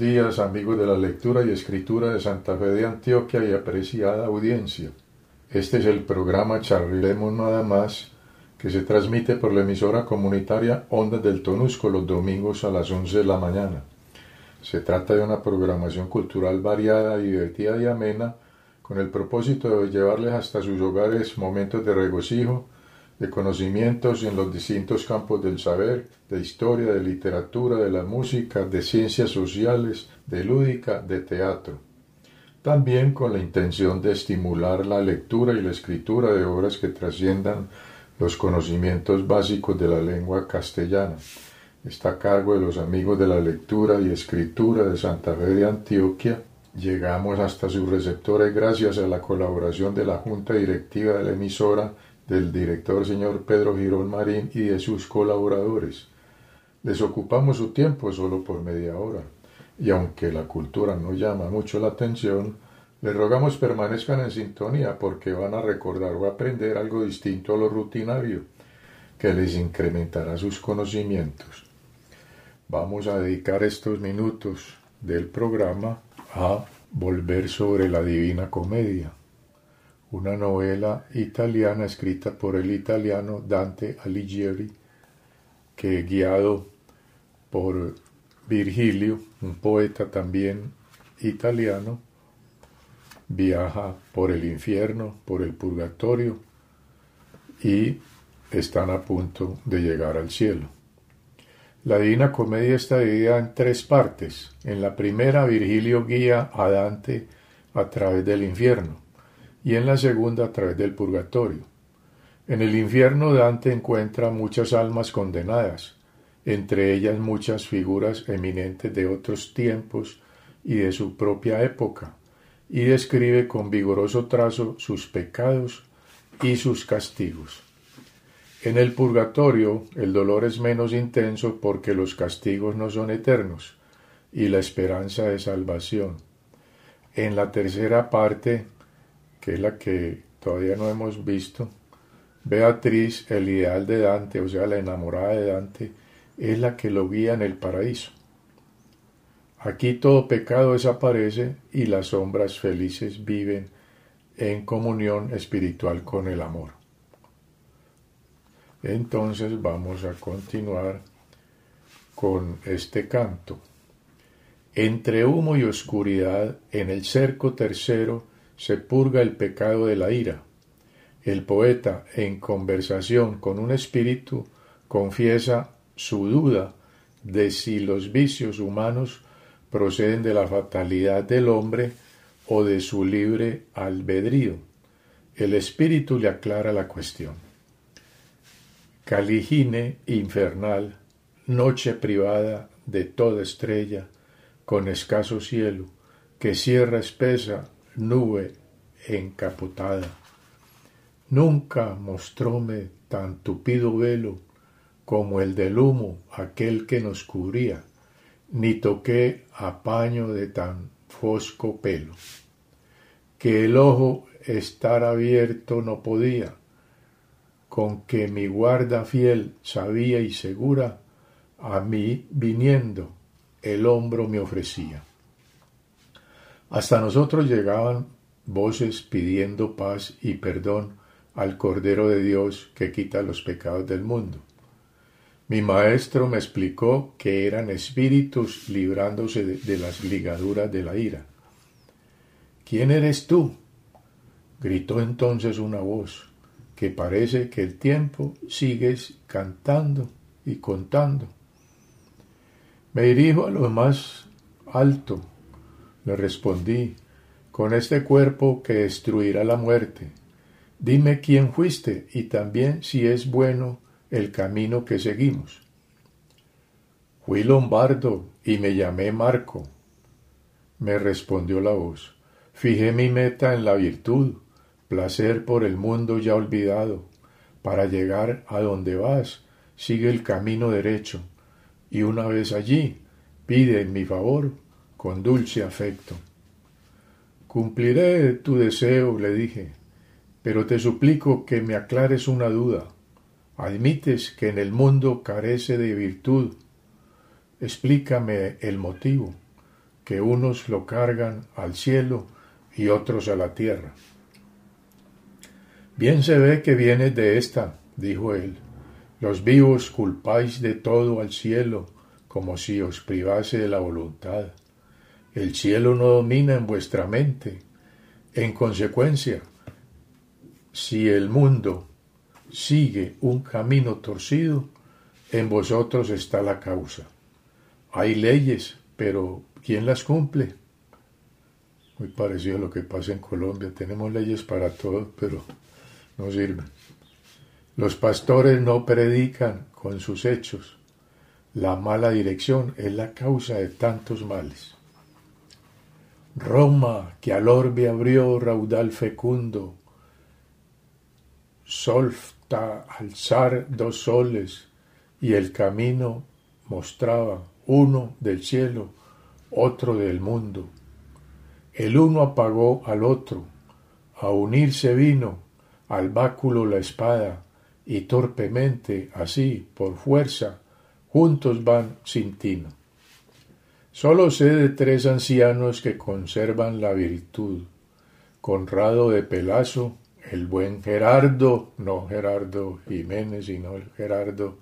días amigos de la lectura y escritura de Santa Fe de Antioquia y apreciada audiencia. Este es el programa Charlemos Nada Más que se transmite por la emisora comunitaria Ondas del Tonusco los domingos a las 11 de la mañana. Se trata de una programación cultural variada, divertida y amena con el propósito de llevarles hasta sus hogares momentos de regocijo, de conocimientos en los distintos campos del saber, de historia, de literatura, de la música, de ciencias sociales, de lúdica, de teatro. También con la intención de estimular la lectura y la escritura de obras que trasciendan los conocimientos básicos de la lengua castellana. Está a cargo de los amigos de la lectura y escritura de Santa Fe de Antioquia. Llegamos hasta sus receptores gracias a la colaboración de la Junta Directiva de la emisora del director señor Pedro Girón Marín y de sus colaboradores. Les ocupamos su tiempo solo por media hora, y aunque la cultura no llama mucho la atención, les rogamos permanezcan en sintonía porque van a recordar o aprender algo distinto a lo rutinario, que les incrementará sus conocimientos. Vamos a dedicar estos minutos del programa a volver sobre la Divina Comedia una novela italiana escrita por el italiano Dante Alighieri, que guiado por Virgilio, un poeta también italiano, viaja por el infierno, por el purgatorio y están a punto de llegar al cielo. La Divina Comedia está dividida en tres partes. En la primera, Virgilio guía a Dante a través del infierno y en la segunda a través del purgatorio. En el infierno Dante encuentra muchas almas condenadas, entre ellas muchas figuras eminentes de otros tiempos y de su propia época, y describe con vigoroso trazo sus pecados y sus castigos. En el purgatorio el dolor es menos intenso porque los castigos no son eternos y la esperanza de salvación. En la tercera parte que es la que todavía no hemos visto, Beatriz, el ideal de Dante, o sea, la enamorada de Dante, es la que lo guía en el paraíso. Aquí todo pecado desaparece y las sombras felices viven en comunión espiritual con el amor. Entonces vamos a continuar con este canto. Entre humo y oscuridad, en el cerco tercero, se purga el pecado de la ira. El poeta, en conversación con un espíritu, confiesa su duda de si los vicios humanos proceden de la fatalidad del hombre o de su libre albedrío. El espíritu le aclara la cuestión. Caligine infernal, noche privada de toda estrella, con escaso cielo, que cierra espesa nube encapotada. Nunca mostróme tan tupido velo como el del humo aquel que nos cubría, ni toqué a paño de tan fosco pelo, que el ojo estar abierto no podía, con que mi guarda fiel sabía y segura, a mí viniendo el hombro me ofrecía. Hasta nosotros llegaban voces pidiendo paz y perdón al Cordero de Dios que quita los pecados del mundo. Mi maestro me explicó que eran espíritus librándose de, las ligaduras de la ira. ¿Quién eres tú? gritó entonces una voz, que parece que el tiempo sigues cantando y contando. Me dirijo a lo más alto, le respondí, con este cuerpo que destruirá la muerte. Dime quién fuiste y también si es bueno el camino que seguimos. Fui lombardo y me llamé Marco. Me respondió la voz. Fijé mi meta en la virtud, placer por el mundo ya olvidado. Para llegar a donde vas, sigue el camino derecho, y una vez allí, pide en mi favor con dulce afecto. Cumpliré tu deseo, le dije, pero te suplico que me aclares una duda. Admites que en el mundo carece de virtud. Explícame el motivo. que unos lo cargan al cielo y otros a la tierra. Bien se ve que viene de esta, dijo él. Los vivos culpáis de todo al cielo, como si os privase de la voluntad. El cielo no domina en vuestra mente. En consecuencia, si el mundo sigue un camino torcido, en vosotros está la causa. Hay leyes, pero ¿quién las cumple? Muy parecido a lo que pasa en Colombia. Tenemos leyes para todo, pero no sirven. Los pastores no predican con sus hechos. La mala dirección es la causa de tantos males. Roma, que al orbe abrió raudal fecundo, solta alzar dos soles, y el camino mostraba uno del cielo, otro del mundo. El uno apagó al otro, a unirse vino, al báculo la espada, y torpemente, así, por fuerza, juntos van sin tino. Solo sé de tres ancianos que conservan la virtud, Conrado de Pelazo, el buen Gerardo, no Gerardo Jiménez, sino el Gerardo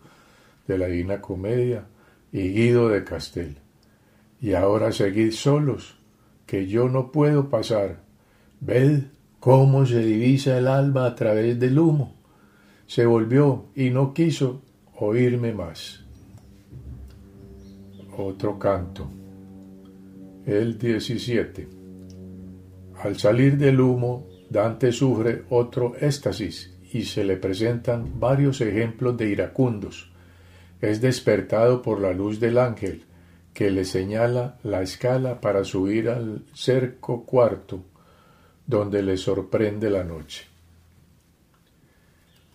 de la Divina Comedia, y Guido de Castel. Y ahora seguid solos, que yo no puedo pasar. Ved cómo se divisa el alba a través del humo. Se volvió y no quiso oírme más. Otro canto. El 17. Al salir del humo, Dante sufre otro éxtasis y se le presentan varios ejemplos de iracundos. Es despertado por la luz del ángel, que le señala la escala para subir al cerco cuarto, donde le sorprende la noche.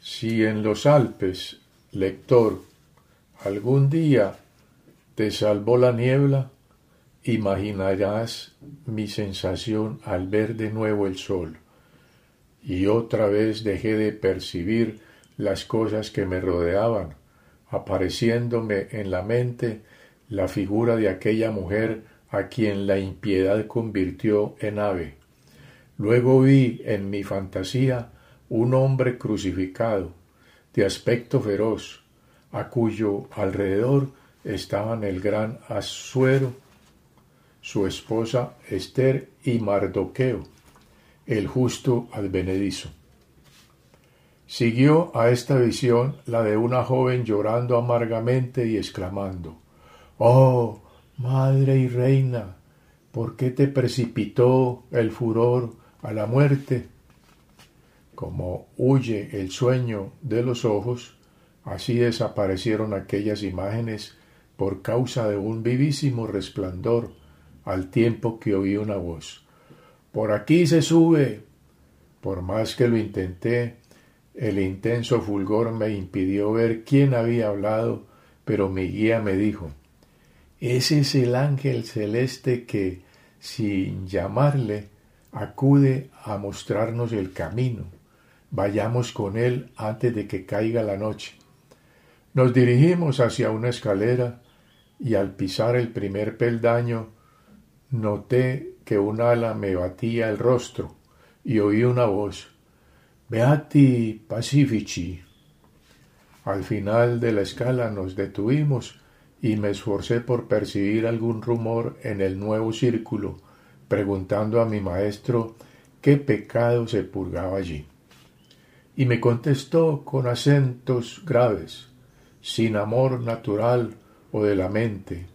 Si en los Alpes, lector, algún día te salvó la niebla, imaginarás mi sensación al ver de nuevo el sol, y otra vez dejé de percibir las cosas que me rodeaban, apareciéndome en la mente la figura de aquella mujer a quien la impiedad convirtió en ave. Luego vi en mi fantasía un hombre crucificado, de aspecto feroz, a cuyo alrededor estaban el gran Asuero, su esposa Esther y Mardoqueo, el justo advenedizo. Siguió a esta visión la de una joven llorando amargamente y exclamando Oh, madre y reina, ¿por qué te precipitó el furor a la muerte? Como huye el sueño de los ojos, así desaparecieron aquellas imágenes por causa de un vivísimo resplandor, al tiempo que oí una voz. Por aquí se sube. Por más que lo intenté, el intenso fulgor me impidió ver quién había hablado, pero mi guía me dijo Ese es el ángel celeste que, sin llamarle, acude a mostrarnos el camino. Vayamos con él antes de que caiga la noche. Nos dirigimos hacia una escalera y al pisar el primer peldaño noté que un ala me batía el rostro y oí una voz Beati Pacifici. Al final de la escala nos detuvimos y me esforcé por percibir algún rumor en el nuevo círculo, preguntando a mi maestro qué pecado se purgaba allí. Y me contestó con acentos graves, sin amor natural o de la mente.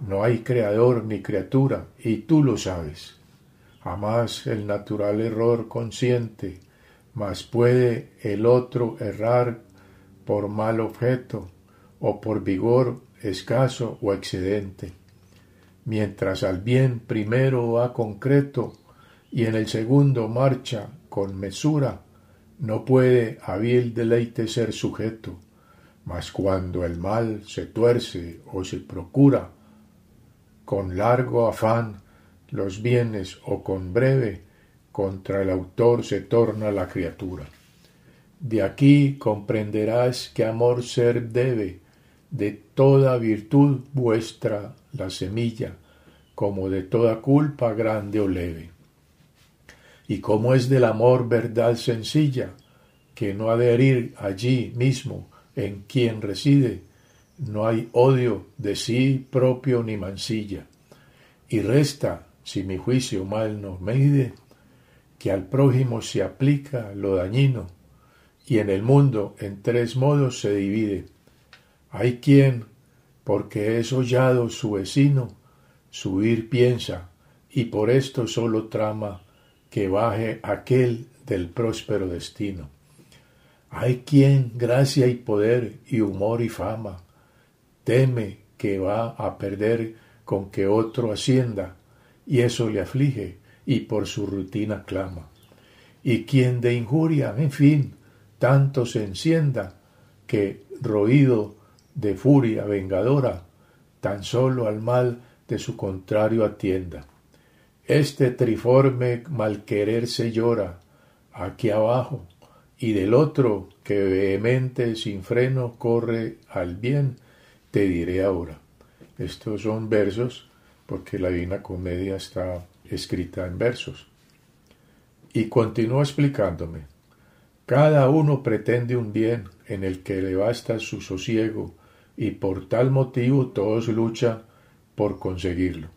No hay creador ni criatura, y tú lo sabes. Jamás el natural error consciente, mas puede el otro errar por mal objeto o por vigor escaso o excedente, mientras al bien primero va concreto y en el segundo marcha con mesura, no puede a vil deleite ser sujeto, mas cuando el mal se tuerce o se procura con largo afán los bienes o con breve, contra el autor se torna la criatura. De aquí comprenderás que amor ser debe, de toda virtud vuestra la semilla, como de toda culpa grande o leve. Y como es del amor verdad sencilla, que no ha de herir allí mismo en quien reside, no hay odio de sí propio ni mancilla. Y resta, si mi juicio mal no me que al prójimo se aplica lo dañino, y en el mundo en tres modos se divide. Hay quien, porque es hollado su vecino, subir piensa, y por esto solo trama que baje aquel del próspero destino. Hay quien gracia y poder y humor y fama teme que va a perder con que otro ascienda, y eso le aflige, y por su rutina clama. Y quien de injuria, en fin, tanto se encienda, que, roído de furia vengadora, tan solo al mal de su contrario atienda. Este triforme malquerer se llora aquí abajo, y del otro que vehemente sin freno corre al bien, te diré ahora. Estos son versos porque la Divina Comedia está escrita en versos. Y continúa explicándome. Cada uno pretende un bien en el que le basta su sosiego y por tal motivo todos luchan por conseguirlo.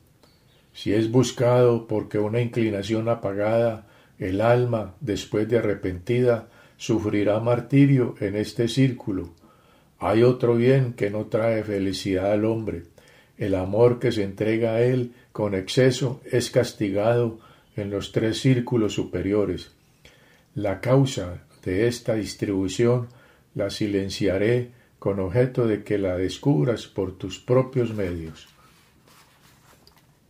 Si es buscado porque una inclinación apagada, el alma, después de arrepentida, sufrirá martirio en este círculo. Hay otro bien que no trae felicidad al hombre. El amor que se entrega a él con exceso es castigado en los tres círculos superiores. La causa de esta distribución la silenciaré con objeto de que la descubras por tus propios medios.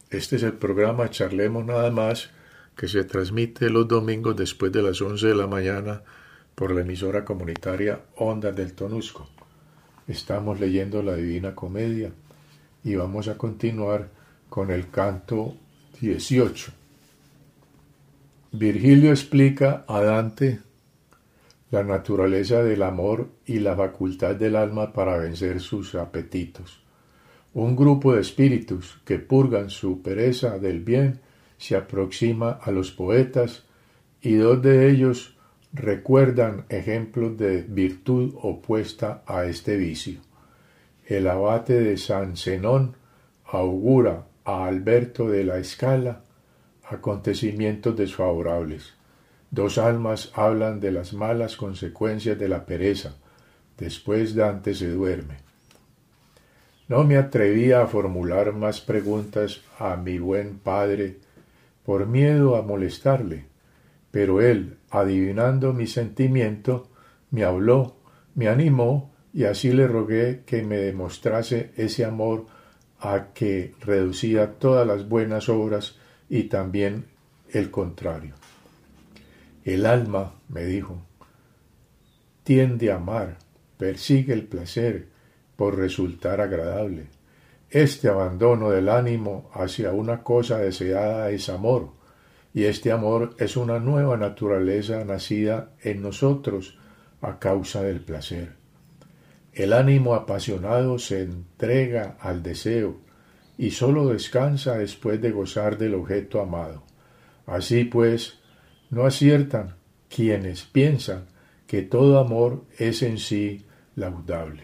Este es el programa Charlemos Nada más que se transmite los domingos después de las 11 de la mañana por la emisora comunitaria Ondas del Tonusco. Estamos leyendo la Divina Comedia y vamos a continuar con el canto 18. Virgilio explica a Dante la naturaleza del amor y la facultad del alma para vencer sus apetitos. Un grupo de espíritus que purgan su pereza del bien se aproxima a los poetas y dos de ellos recuerdan ejemplos de virtud opuesta a este vicio. El abate de San Zenón augura a Alberto de la Escala acontecimientos desfavorables. Dos almas hablan de las malas consecuencias de la pereza. Después Dante se duerme. No me atrevía a formular más preguntas a mi buen padre por miedo a molestarle, pero él, adivinando mi sentimiento, me habló, me animó, y así le rogué que me demostrase ese amor a que reducía todas las buenas obras y también el contrario. El alma, me dijo, tiende a amar, persigue el placer por resultar agradable. Este abandono del ánimo hacia una cosa deseada es amor, y este amor es una nueva naturaleza nacida en nosotros a causa del placer. El ánimo apasionado se entrega al deseo y sólo descansa después de gozar del objeto amado. Así pues, no aciertan quienes piensan que todo amor es en sí laudable.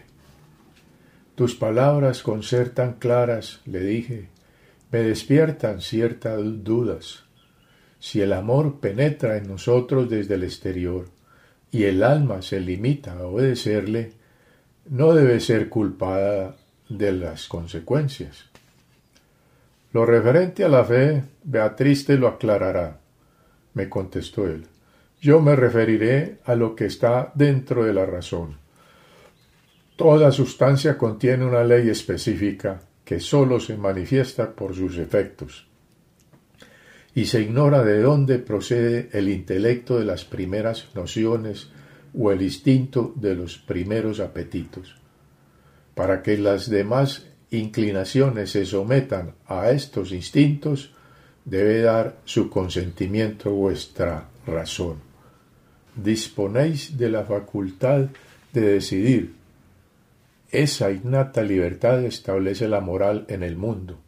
Tus palabras con ser tan claras, le dije, me despiertan ciertas dudas si el amor penetra en nosotros desde el exterior y el alma se limita a obedecerle, no debe ser culpada de las consecuencias. Lo referente a la fe, Beatriz te lo aclarará, me contestó él. Yo me referiré a lo que está dentro de la razón. Toda sustancia contiene una ley específica que sólo se manifiesta por sus efectos y se ignora de dónde procede el intelecto de las primeras nociones o el instinto de los primeros apetitos. Para que las demás inclinaciones se sometan a estos instintos, debe dar su consentimiento vuestra razón. Disponéis de la facultad de decidir. Esa innata libertad establece la moral en el mundo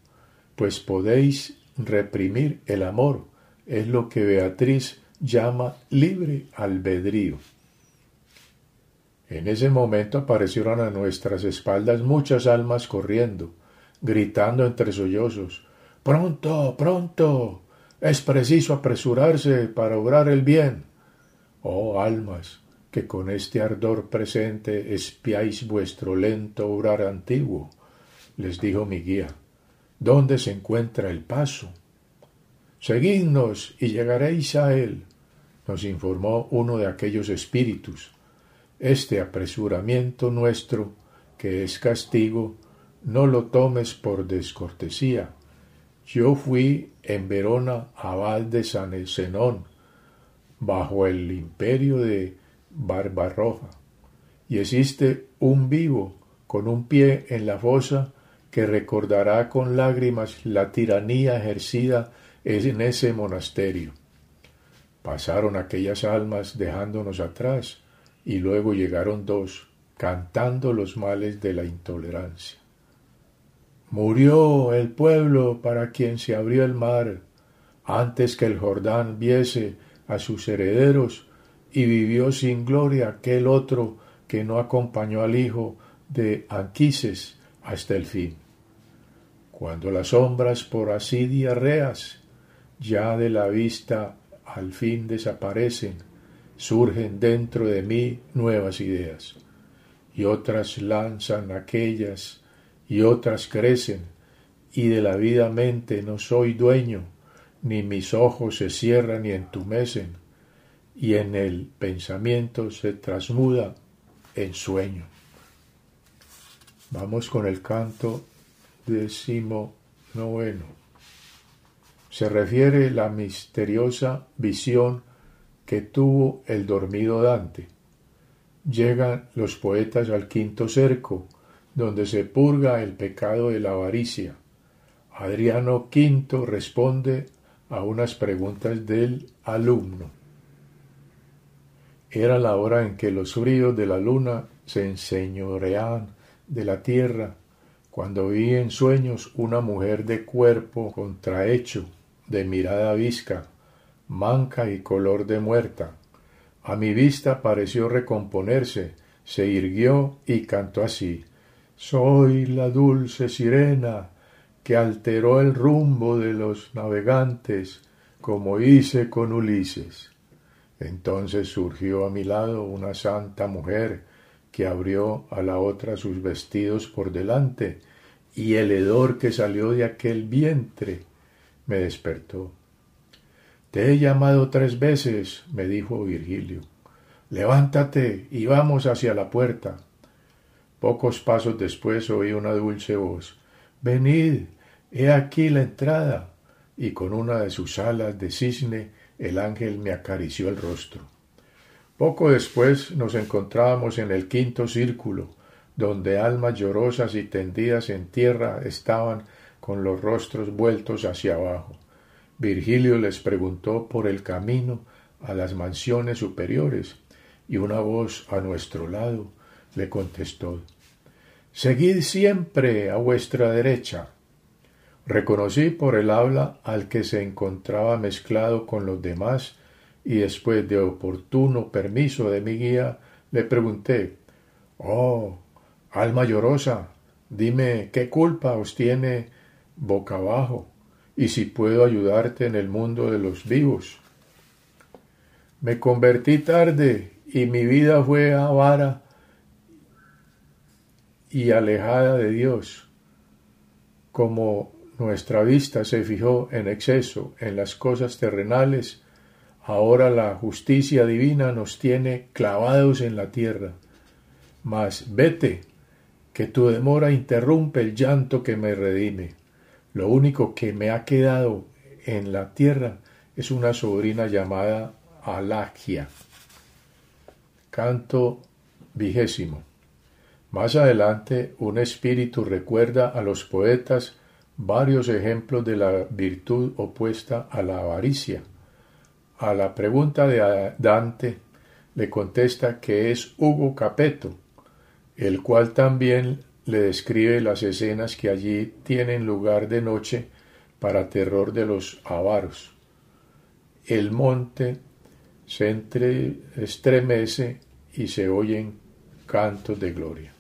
pues podéis reprimir el amor. Es lo que Beatriz llama libre albedrío. En ese momento aparecieron a nuestras espaldas muchas almas corriendo, gritando entre sollozos Pronto, pronto. Es preciso apresurarse para obrar el bien. Oh almas, que con este ardor presente espiáis vuestro lento obrar antiguo, les dijo mi guía. ¿Dónde se encuentra el paso? Seguidnos y llegaréis a él, nos informó uno de aquellos espíritus. Este apresuramiento nuestro, que es castigo, no lo tomes por descortesía. Yo fui en Verona abad de San Zenón, bajo el imperio de Barbarroja, y existe un vivo con un pie en la fosa que recordará con lágrimas la tiranía ejercida en ese monasterio. Pasaron aquellas almas dejándonos atrás, y luego llegaron dos, cantando los males de la intolerancia. Murió el pueblo para quien se abrió el mar, antes que el Jordán viese a sus herederos, y vivió sin gloria aquel otro que no acompañó al hijo de Anquises hasta el fin. Cuando las sombras por así diarreas ya de la vista al fin desaparecen, surgen dentro de mí nuevas ideas, y otras lanzan aquellas, y otras crecen, y de la vida mente no soy dueño, ni mis ojos se cierran y entumecen, y en el pensamiento se trasmuda en sueño. Vamos con el canto décimo noveno. Se refiere la misteriosa visión que tuvo el dormido Dante. Llegan los poetas al quinto cerco, donde se purga el pecado de la avaricia. Adriano V responde a unas preguntas del alumno. Era la hora en que los fríos de la luna se enseñoreaban de la tierra, cuando vi en sueños una mujer de cuerpo contrahecho, de mirada visca, manca y color de muerta. A mi vista pareció recomponerse, se irguió y cantó así Soy la dulce sirena que alteró el rumbo de los navegantes, como hice con Ulises. Entonces surgió a mi lado una santa mujer que abrió a la otra sus vestidos por delante, y el hedor que salió de aquel vientre me despertó. Te he llamado tres veces, me dijo Virgilio. Levántate y vamos hacia la puerta. Pocos pasos después oí una dulce voz. Venid, he aquí la entrada. Y con una de sus alas de cisne el ángel me acarició el rostro. Poco después nos encontrábamos en el quinto círculo, donde almas llorosas y tendidas en tierra estaban con los rostros vueltos hacia abajo. Virgilio les preguntó por el camino a las mansiones superiores, y una voz a nuestro lado le contestó Seguid siempre a vuestra derecha. Reconocí por el habla al que se encontraba mezclado con los demás, y después de oportuno permiso de mi guía, le pregunté Oh, alma llorosa, dime qué culpa os tiene boca abajo y si puedo ayudarte en el mundo de los vivos. Me convertí tarde y mi vida fue avara y alejada de Dios, como nuestra vista se fijó en exceso en las cosas terrenales, ahora la justicia divina nos tiene clavados en la tierra. Mas vete, que tu demora interrumpe el llanto que me redime. Lo único que me ha quedado en la tierra es una sobrina llamada Alagia. Canto vigésimo. Más adelante, un espíritu recuerda a los poetas varios ejemplos de la virtud opuesta a la avaricia. A la pregunta de Dante le contesta que es Hugo Capeto, el cual también le describe las escenas que allí tienen lugar de noche para terror de los avaros. El monte se entre, estremece y se oyen cantos de gloria.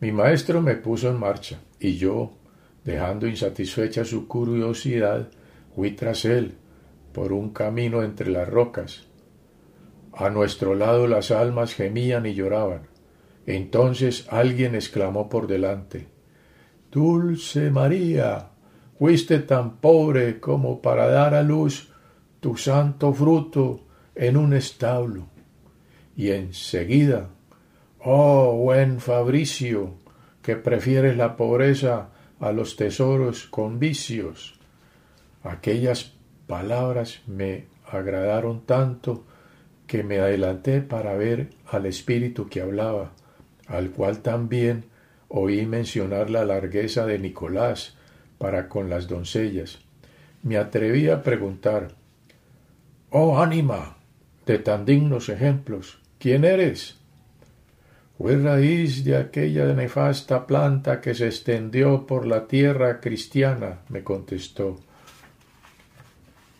Mi maestro me puso en marcha y yo, dejando insatisfecha su curiosidad, fui tras él por un camino entre las rocas. A nuestro lado las almas gemían y lloraban. Entonces alguien exclamó por delante Dulce María, fuiste tan pobre como para dar a luz tu santo fruto en un establo. Y enseguida Oh, buen Fabricio, que prefieres la pobreza a los tesoros con vicios. Aquellas palabras me agradaron tanto que me adelanté para ver al espíritu que hablaba, al cual también oí mencionar la largueza de Nicolás para con las doncellas. Me atreví a preguntar Oh ánima de tan dignos ejemplos, ¿quién eres? fue raíz de aquella nefasta planta que se extendió por la tierra cristiana, me contestó.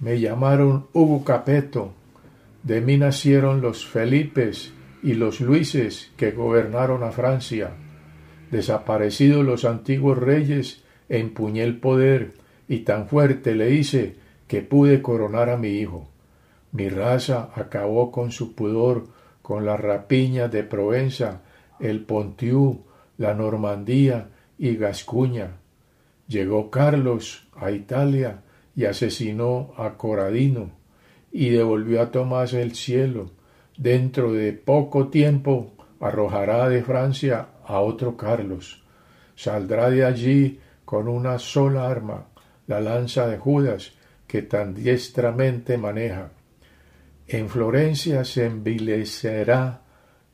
Me llamaron Hugo Capeto, de mí nacieron los Felipes y los Luises que gobernaron a Francia. Desaparecidos los antiguos reyes, empuñé el poder y tan fuerte le hice que pude coronar a mi hijo. Mi raza acabó con su pudor, con las rapiñas de Provenza, el Pontiú, la Normandía y Gascuña. Llegó Carlos a Italia y asesinó a Coradino y devolvió a Tomás el cielo. Dentro de poco tiempo arrojará de Francia a otro Carlos. Saldrá de allí con una sola arma, la lanza de Judas, que tan diestramente maneja. En Florencia se envilecerá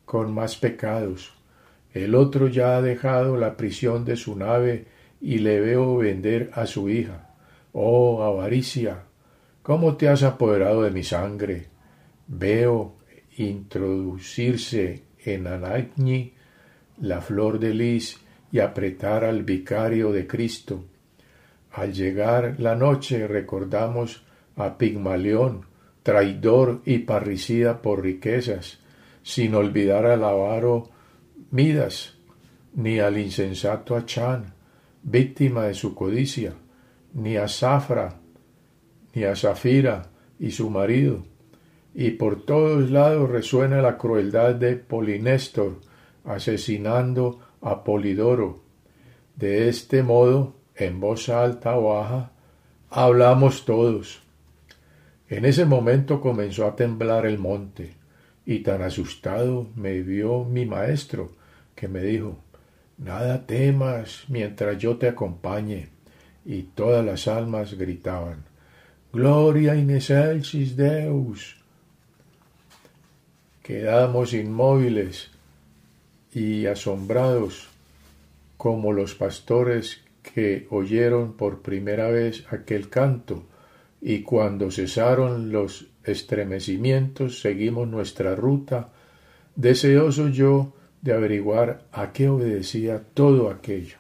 con más pecados. El otro ya ha dejado la prisión de su nave y le veo vender a su hija. Oh, avaricia, ¿cómo te has apoderado de mi sangre? Veo introducirse en Anagni la flor de lis y apretar al vicario de Cristo. Al llegar la noche recordamos a Pigmalión, traidor y parricida por riquezas, sin olvidar al avaro Midas, ni al insensato Achán, víctima de su codicia, ni a Zafra, ni a Zafira y su marido. Y por todos lados resuena la crueldad de Polinéstor, asesinando a Polidoro. De este modo, en voz alta o baja, hablamos todos. En ese momento comenzó a temblar el monte y tan asustado me vio mi maestro, que me dijo, Nada temas mientras yo te acompañe. Y todas las almas gritaban, Gloria in excelsis Deus. Quedamos inmóviles y asombrados como los pastores que oyeron por primera vez aquel canto, y cuando cesaron los estremecimientos seguimos nuestra ruta, deseoso yo de averiguar a qué obedecía todo aquello.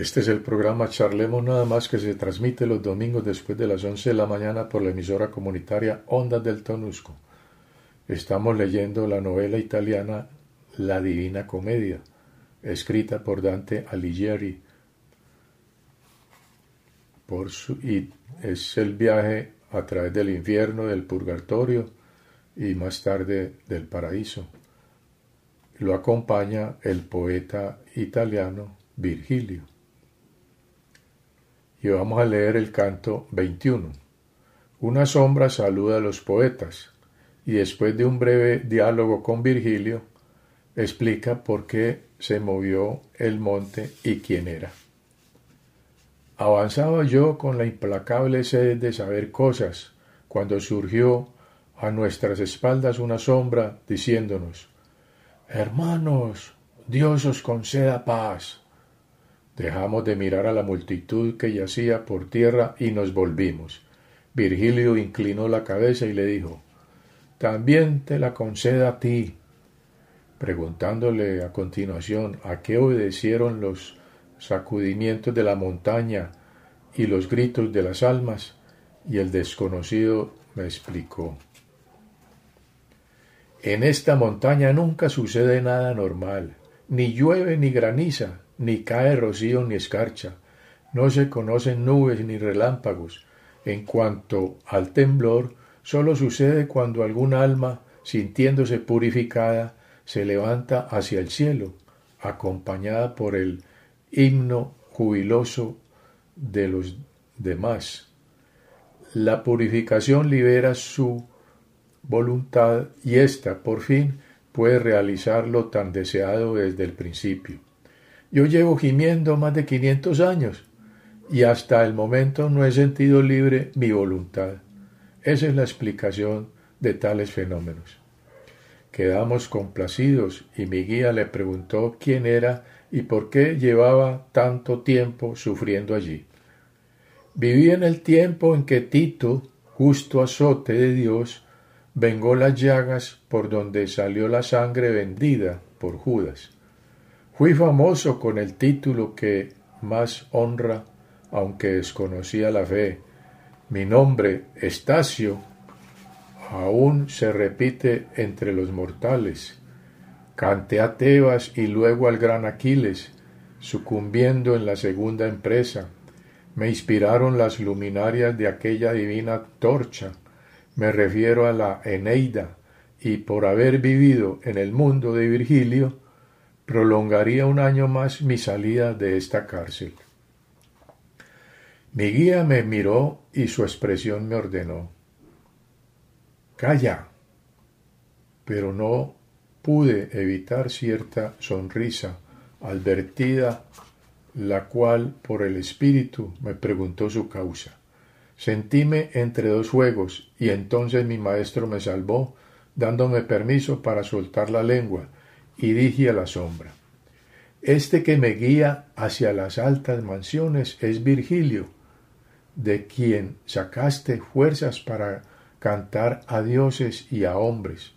Este es el programa Charlemos nada más que se transmite los domingos después de las once de la mañana por la emisora comunitaria Ondas del Tonusco. Estamos leyendo la novela italiana La Divina Comedia, escrita por Dante Alighieri. Por su, es el viaje a través del infierno, del purgatorio y más tarde del paraíso. Lo acompaña el poeta italiano Virgilio. Y vamos a leer el canto 21. Una sombra saluda a los poetas y después de un breve diálogo con Virgilio, explica por qué se movió el monte y quién era. Avanzaba yo con la implacable sed de saber cosas, cuando surgió a nuestras espaldas una sombra diciéndonos Hermanos, Dios os conceda paz. Dejamos de mirar a la multitud que yacía por tierra y nos volvimos. Virgilio inclinó la cabeza y le dijo También te la conceda a ti. Preguntándole a continuación a qué obedecieron los sacudimientos de la montaña y los gritos de las almas, y el desconocido me explicó. En esta montaña nunca sucede nada normal, ni llueve ni graniza, ni cae rocío ni escarcha, no se conocen nubes ni relámpagos. En cuanto al temblor, sólo sucede cuando algún alma, sintiéndose purificada, se levanta hacia el cielo, acompañada por el himno jubiloso de los demás. La purificación libera su voluntad y ésta, por fin, puede realizar lo tan deseado desde el principio. Yo llevo gimiendo más de quinientos años y hasta el momento no he sentido libre mi voluntad. Esa es la explicación de tales fenómenos. Quedamos complacidos y mi guía le preguntó quién era y por qué llevaba tanto tiempo sufriendo allí. Viví en el tiempo en que Tito, justo azote de Dios, vengó las llagas por donde salió la sangre vendida por Judas. Fui famoso con el título que más honra, aunque desconocía la fe. Mi nombre, Estacio, aún se repite entre los mortales. Canté a Tebas y luego al gran Aquiles, sucumbiendo en la segunda empresa. Me inspiraron las luminarias de aquella divina torcha. Me refiero a la Eneida, y por haber vivido en el mundo de Virgilio, prolongaría un año más mi salida de esta cárcel. Mi guía me miró y su expresión me ordenó. Calla. Pero no pude evitar cierta sonrisa advertida, la cual por el espíritu me preguntó su causa. Sentíme entre dos fuegos, y entonces mi maestro me salvó, dándome permiso para soltar la lengua, y dije a la sombra Este que me guía hacia las altas mansiones es Virgilio, de quien sacaste fuerzas para cantar a dioses y a hombres.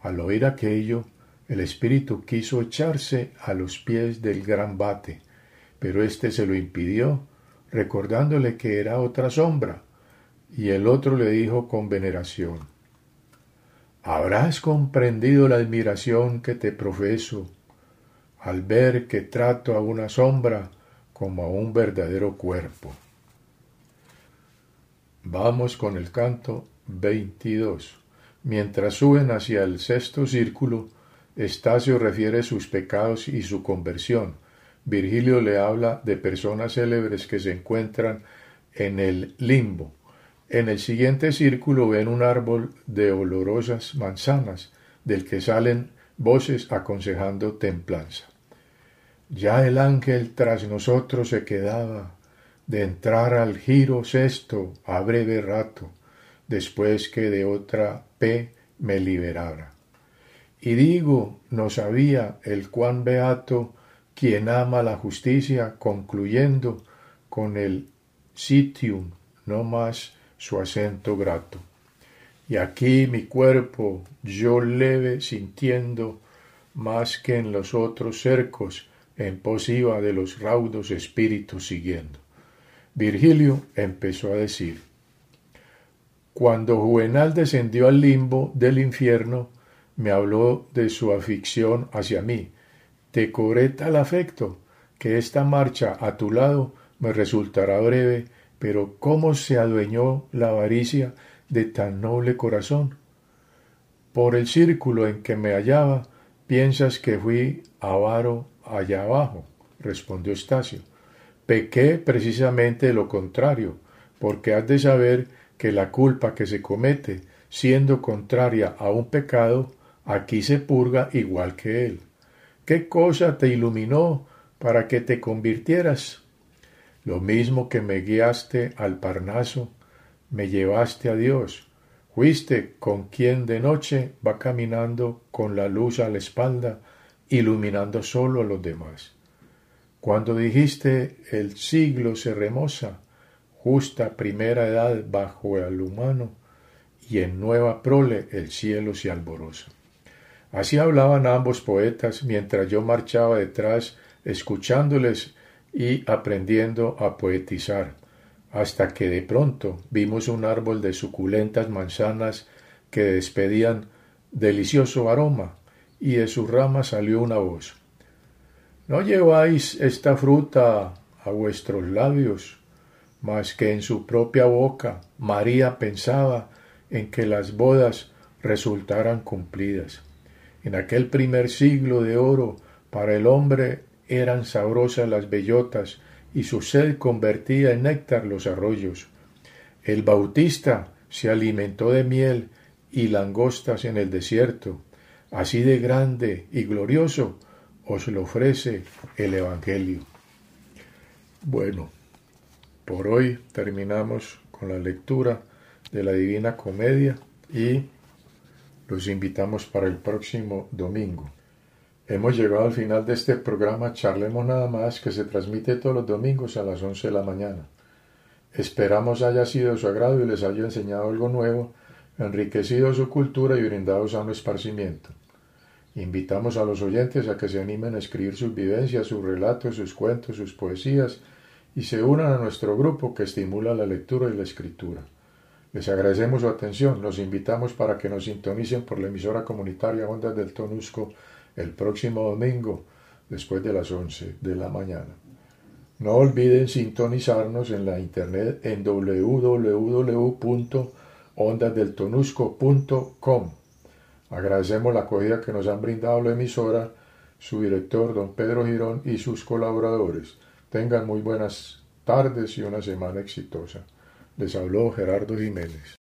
Al oír aquello, el espíritu quiso echarse a los pies del gran bate, pero éste se lo impidió, recordándole que era otra sombra, y el otro le dijo con veneración Habrás comprendido la admiración que te profeso al ver que trato a una sombra como a un verdadero cuerpo. Vamos con el canto 22. Mientras suben hacia el sexto círculo, Estacio refiere sus pecados y su conversión. Virgilio le habla de personas célebres que se encuentran en el limbo. En el siguiente círculo ven un árbol de olorosas manzanas, del que salen voces aconsejando templanza. Ya el ángel tras nosotros se quedaba, de entrar al giro sexto a breve rato, después que de otra P me liberara. Y digo, no sabía el cuán beato quien ama la justicia, concluyendo con el sitium, no más su acento grato. Y aquí mi cuerpo, yo leve sintiendo, más que en los otros cercos, en posiva de los raudos espíritus siguiendo. Virgilio empezó a decir, Cuando Juvenal descendió al limbo del infierno, me habló de su afición hacia mí. Te cobré tal afecto que esta marcha a tu lado me resultará breve, pero cómo se adueñó la avaricia de tan noble corazón. Por el círculo en que me hallaba, piensas que fui avaro allá abajo, respondió Estacio. Pequé precisamente lo contrario, porque has de saber que la culpa que se comete, siendo contraria a un pecado, aquí se purga igual que él. ¿Qué cosa te iluminó para que te convirtieras? Lo mismo que me guiaste al Parnaso, me llevaste a Dios. Fuiste con quien de noche va caminando con la luz a la espalda, iluminando solo a los demás. Cuando dijiste el siglo se remoza, justa primera edad bajo el humano, y en nueva prole el cielo se alborosa. Así hablaban ambos poetas mientras yo marchaba detrás, escuchándoles y aprendiendo a poetizar, hasta que de pronto vimos un árbol de suculentas manzanas que despedían delicioso aroma, y de sus ramas salió una voz. ¿No lleváis esta fruta a vuestros labios? Mas que en su propia boca María pensaba en que las bodas resultaran cumplidas. En aquel primer siglo de oro para el hombre eran sabrosas las bellotas y su sed convertía en néctar los arroyos. El Bautista se alimentó de miel y langostas en el desierto. Así de grande y glorioso os lo ofrece el Evangelio. Bueno, por hoy terminamos con la lectura de la Divina Comedia y los invitamos para el próximo domingo. Hemos llegado al final de este programa Charlemos nada más que se transmite todos los domingos a las 11 de la mañana. Esperamos haya sido de su agrado y les haya enseñado algo nuevo, enriquecido su cultura y brindado sano esparcimiento. Invitamos a los oyentes a que se animen a escribir sus vivencias, sus relatos, sus cuentos, sus poesías y se unan a nuestro grupo que estimula la lectura y la escritura. Les agradecemos su atención. Los invitamos para que nos sintonicen por la emisora comunitaria Ondas del Tonusco el próximo domingo después de las 11 de la mañana. No olviden sintonizarnos en la internet en www.ondasdeltonusco.com. Agradecemos la acogida que nos han brindado la emisora, su director, don Pedro Girón, y sus colaboradores. Tengan muy buenas tardes y una semana exitosa. Les habló Gerardo Jiménez.